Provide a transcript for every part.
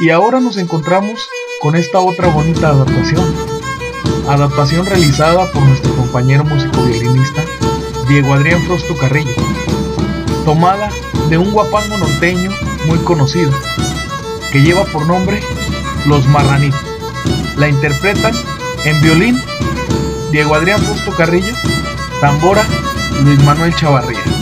Y ahora nos encontramos con esta otra bonita adaptación. Adaptación realizada por nuestro compañero músico violinista Diego Adrián Frosto Carrillo. Tomada de un guapango norteño muy conocido, que lleva por nombre Los Marranitos. La interpretan en violín Diego Adrián Frosto Carrillo, tambora Luis Manuel Chavarría.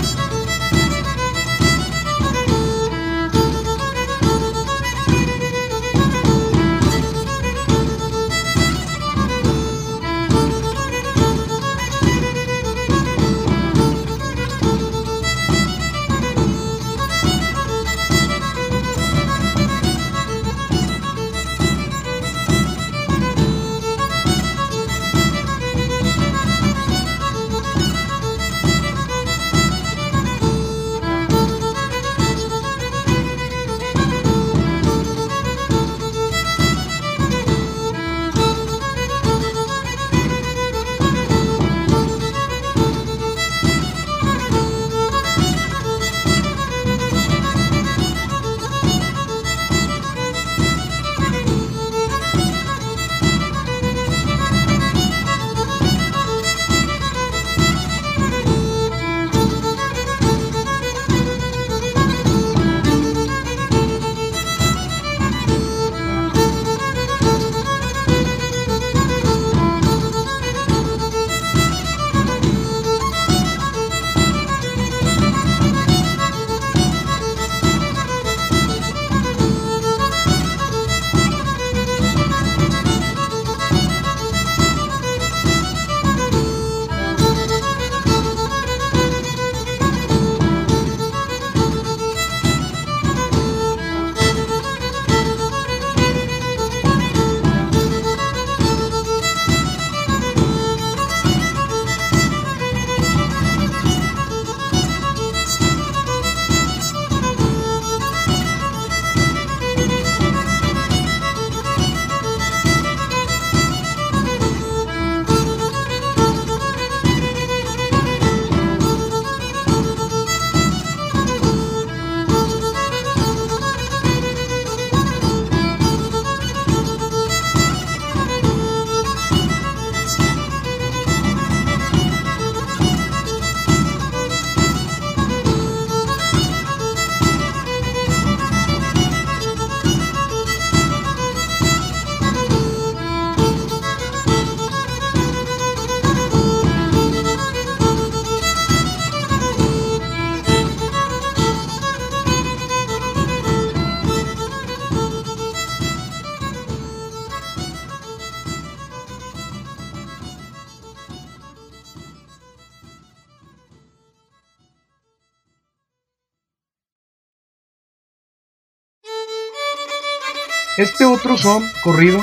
Este otro son corrido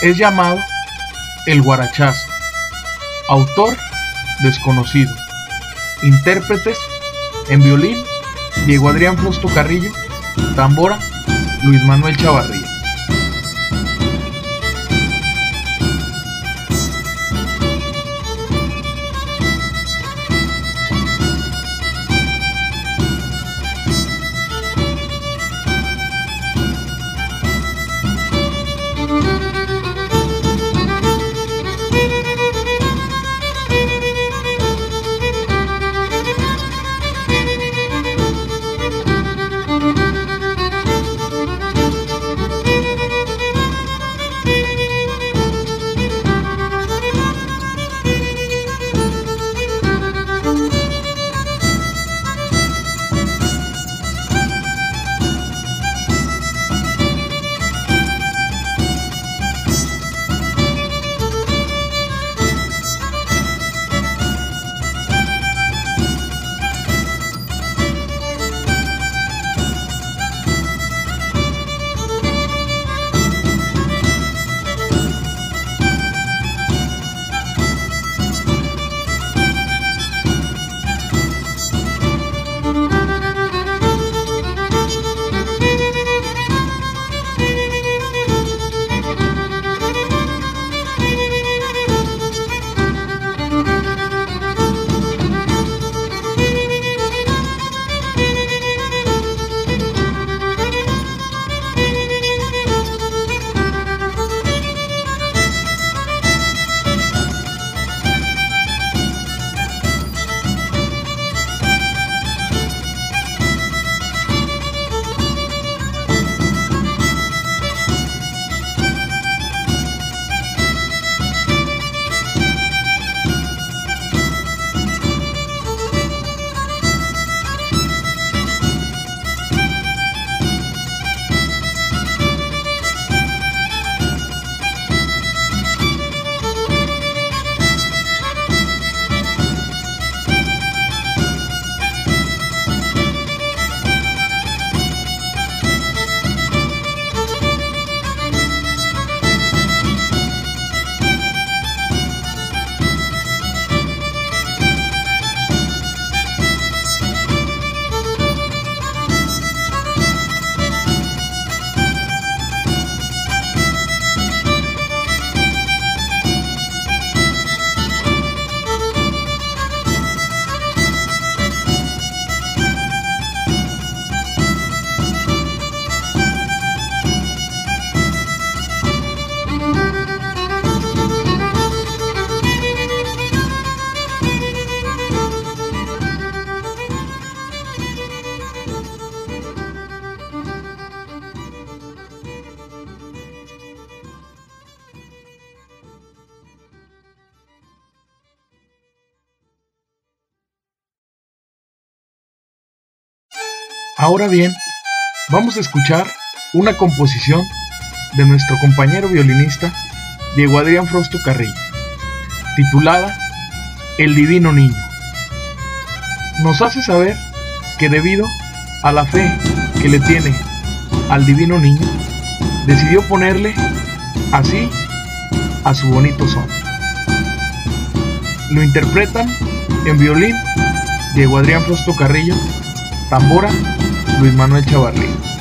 es llamado el guarachazo. Autor desconocido. Intérpretes en violín Diego Adrián Frosto Carrillo, tambora Luis Manuel Chavarría. Ahora bien, vamos a escuchar una composición de nuestro compañero violinista Diego Adrián Frosto Carrillo, titulada El Divino Niño. Nos hace saber que debido a la fe que le tiene al Divino Niño, decidió ponerle así a su bonito son. Lo interpretan en violín Diego Adrián Frosto Carrillo, tambora Luis Manuel Chavarría.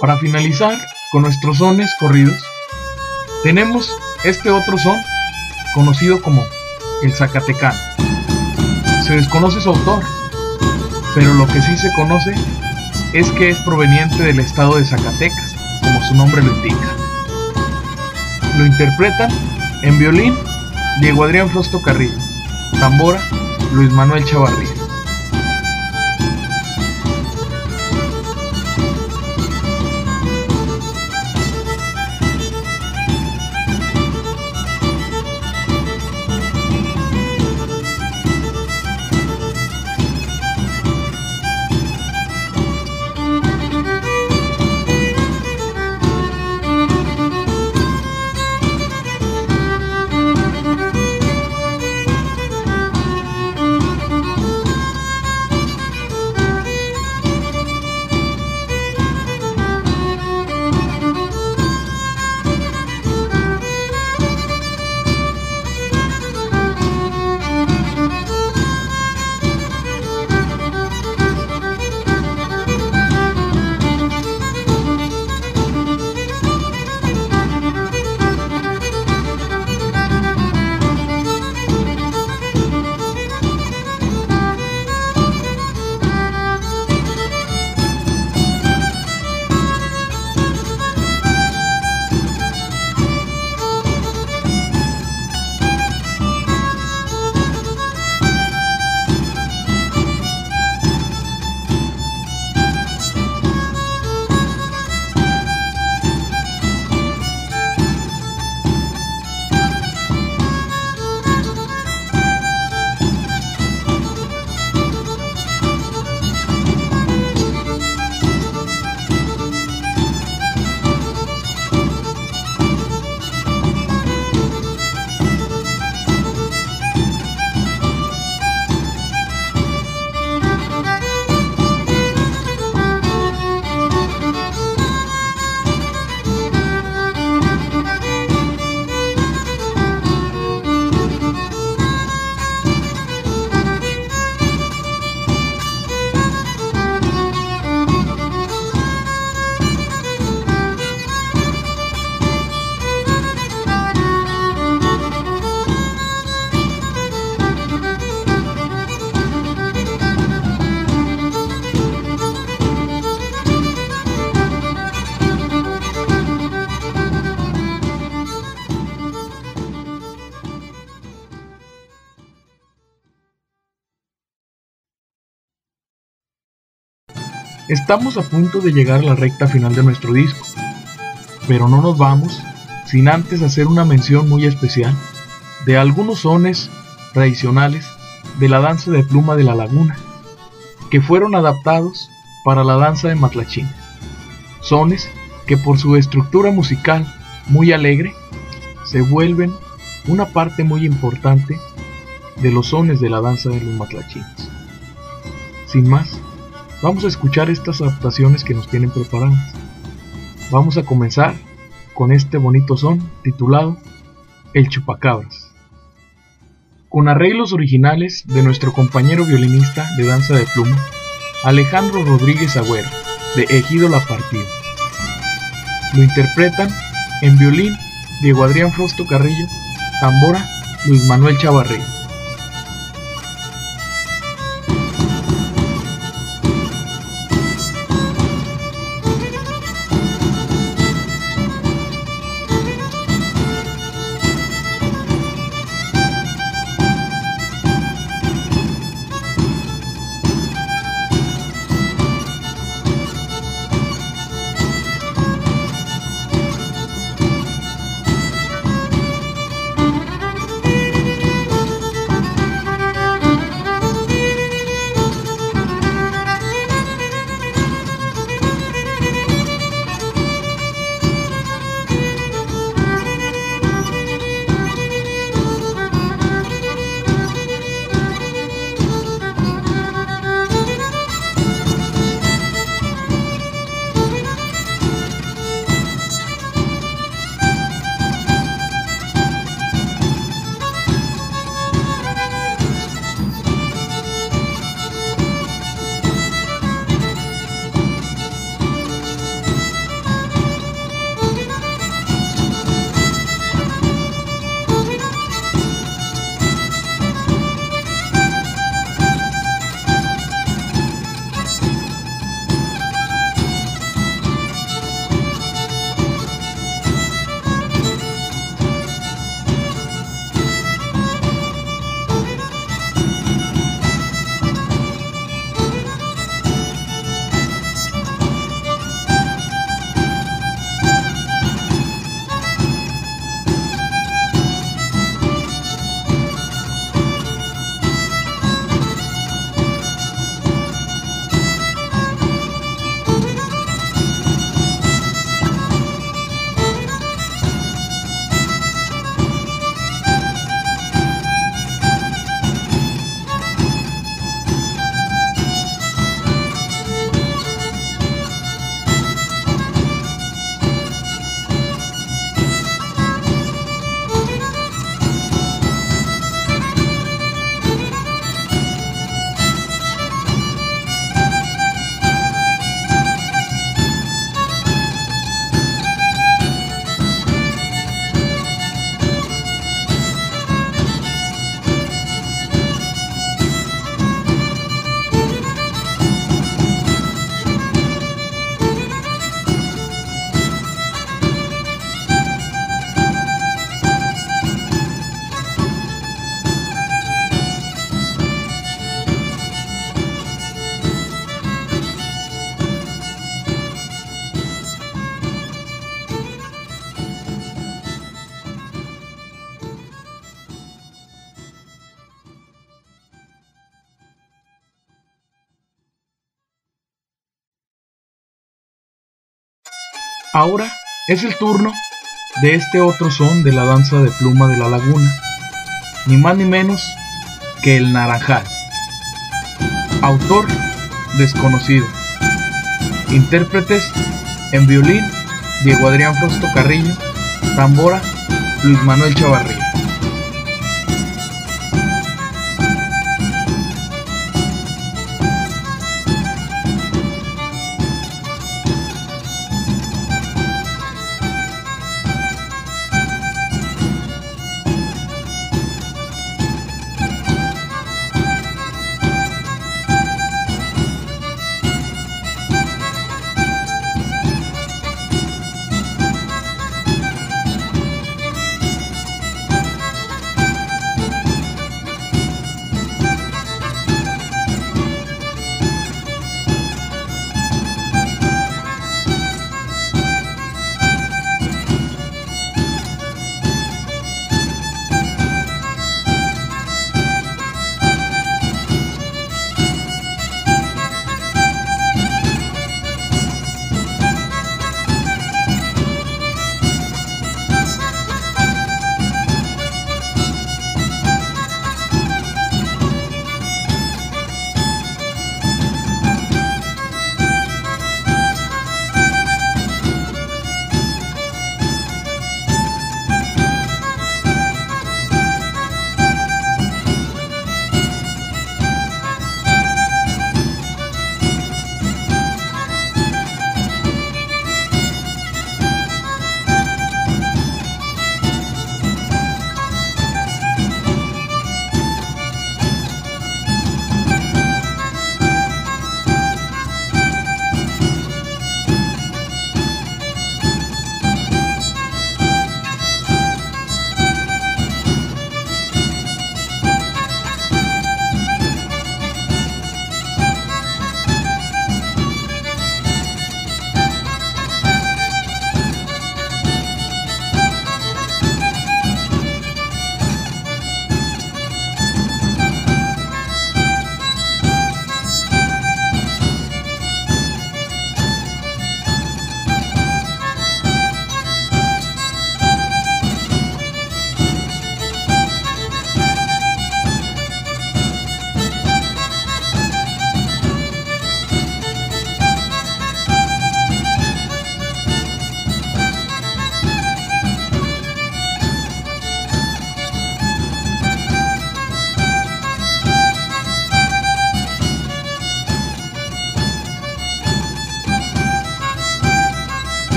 Para finalizar con nuestros sones corridos, tenemos este otro son conocido como el Zacatecano. Se desconoce su autor, pero lo que sí se conoce es que es proveniente del estado de Zacatecas, como su nombre lo indica. Lo interpretan en violín Diego Adrián Frosto Carrillo, tambora Luis Manuel Chavarría. Estamos a punto de llegar a la recta final de nuestro disco, pero no nos vamos sin antes hacer una mención muy especial de algunos sones tradicionales de la danza de pluma de la laguna, que fueron adaptados para la danza de matlachines. Sones que por su estructura musical muy alegre se vuelven una parte muy importante de los sones de la danza de los matlachines. Sin más, vamos a escuchar estas adaptaciones que nos tienen preparadas. Vamos a comenzar con este bonito son titulado El Chupacabras. Con arreglos originales de nuestro compañero violinista de danza de pluma, Alejandro Rodríguez Agüero, de Ejido La Partida. Lo interpretan en violín Diego Adrián Frosto Carrillo, tambora Luis Manuel Chavarría. Ahora es el turno de este otro son de la danza de pluma de la laguna, ni más ni menos que el naranjal. Autor desconocido. Intérpretes en violín Diego Adrián Frosto Carrillo, tambora Luis Manuel Chavarría.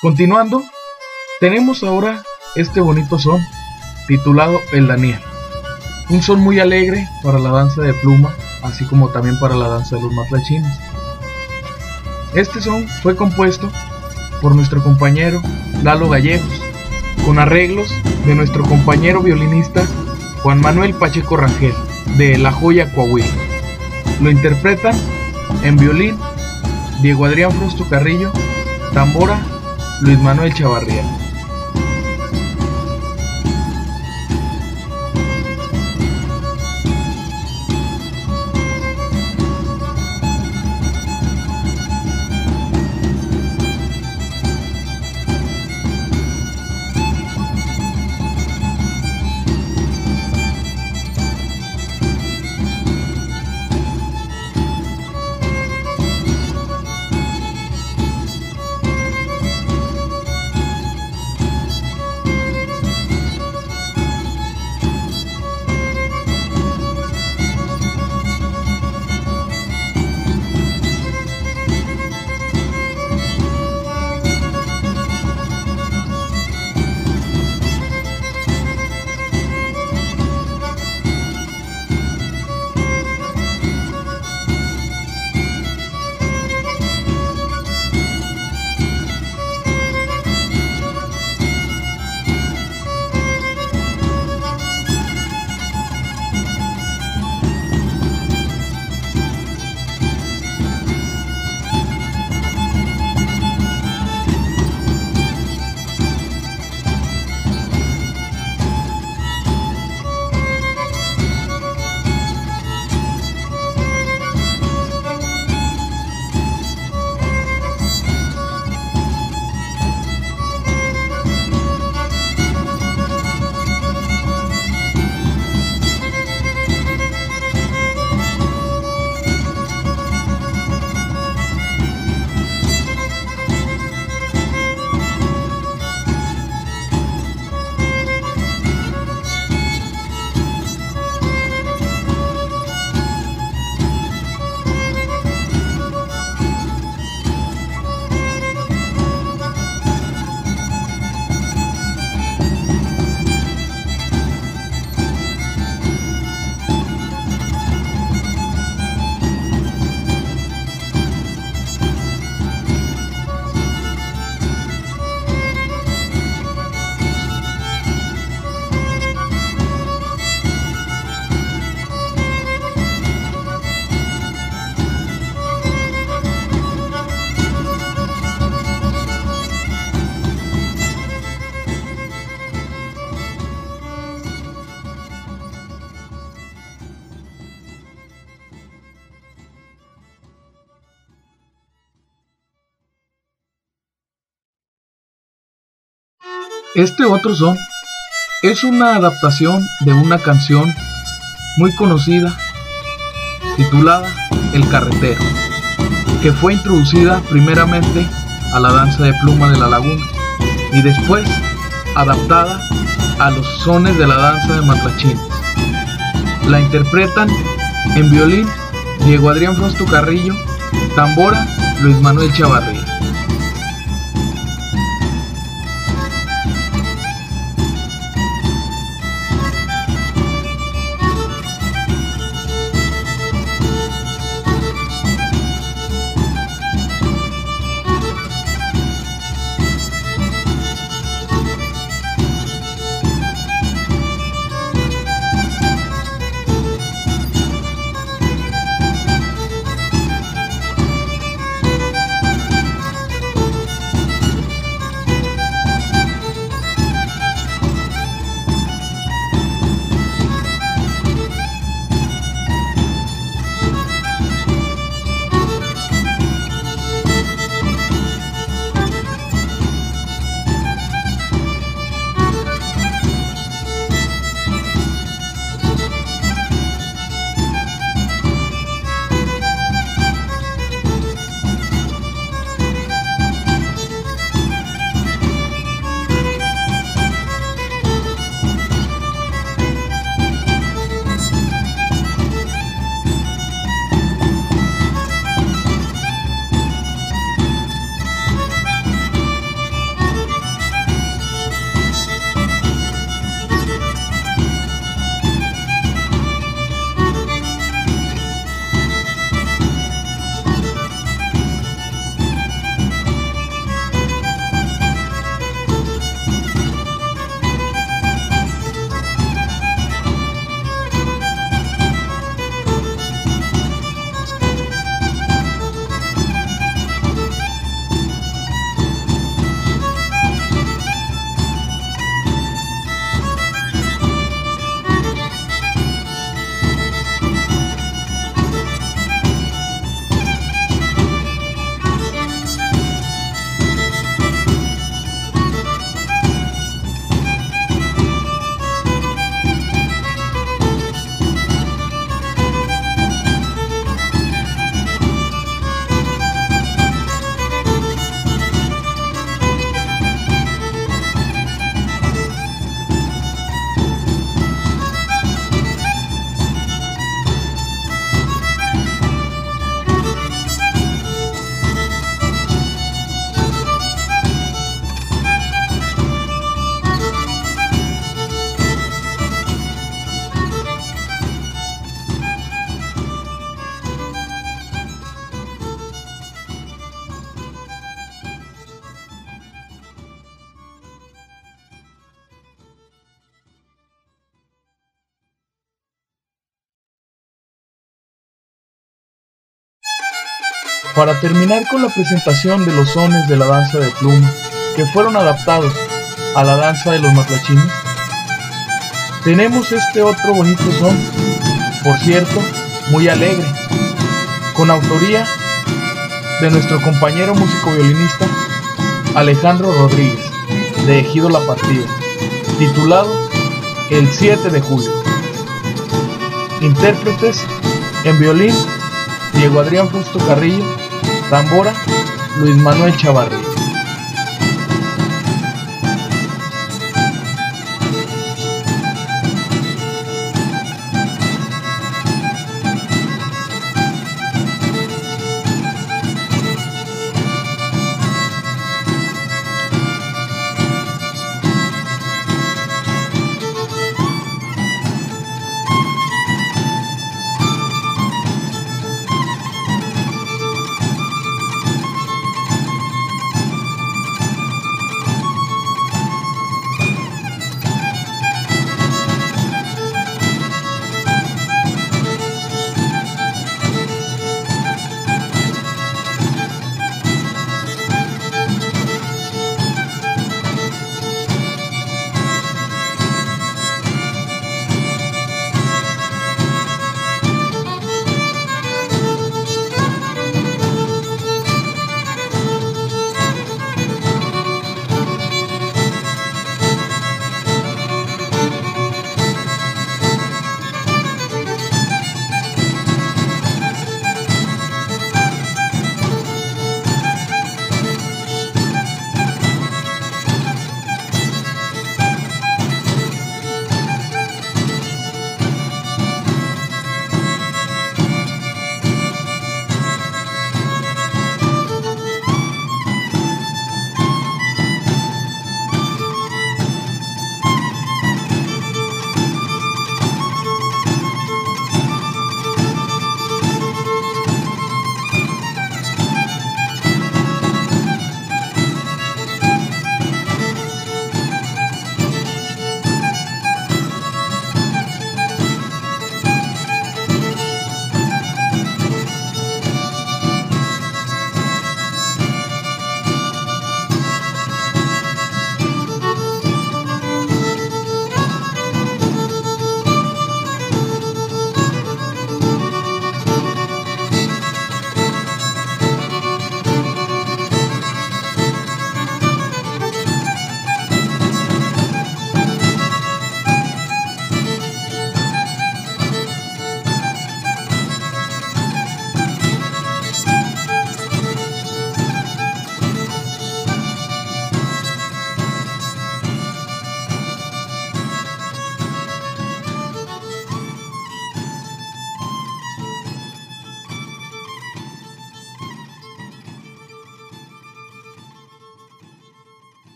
Continuando, tenemos ahora este bonito son titulado El Daniel. Un son muy alegre para la danza de pluma, así como también para la danza de los matlachines. Este son fue compuesto por nuestro compañero Lalo Gallegos, con arreglos de nuestro compañero violinista Juan Manuel Pacheco Rangel, de La Joya Coahuila. Lo interpretan en violín Diego Adrián Frosto Carrillo, tambora Luis Manuel Chavarría. Este otro son es una adaptación de una canción muy conocida titulada El Carretero, que fue introducida primeramente a la danza de pluma de la laguna y después adaptada a los sones de la danza de matlachines. La interpretan en violín Diego Adrián Frosto Carrillo, tambora Luis Manuel Chavarría. Para terminar con la presentación de los sones de la danza de pluma que fueron adaptados a la danza de los matlachines, tenemos este otro bonito son, por cierto, muy alegre, con autoría de nuestro compañero músico violinista Alejandro Rodríguez, de Ejido La Partida, titulado El 7 de julio. Intérpretes en violín, Diego Adrián Fusto Carrillo, tambora, Luis Manuel Chavarri.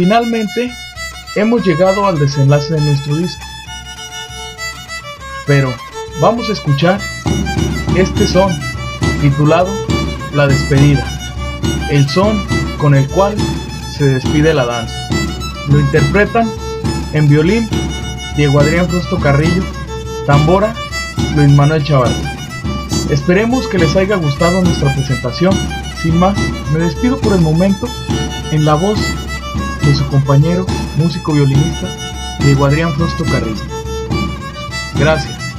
Finalmente, hemos llegado al desenlace de nuestro disco. Pero vamos a escuchar este son titulado La despedida, el son con el cual se despide la danza. Lo interpretan en violín Diego Adrián Frosto Carrillo, tambora Luis Manuel Chaval. Esperemos que les haya gustado nuestra presentación. Sin más, me despido por el momento en la voz de su compañero, músico violinista, Diego Adrián Frosto Carrillo. Gracias.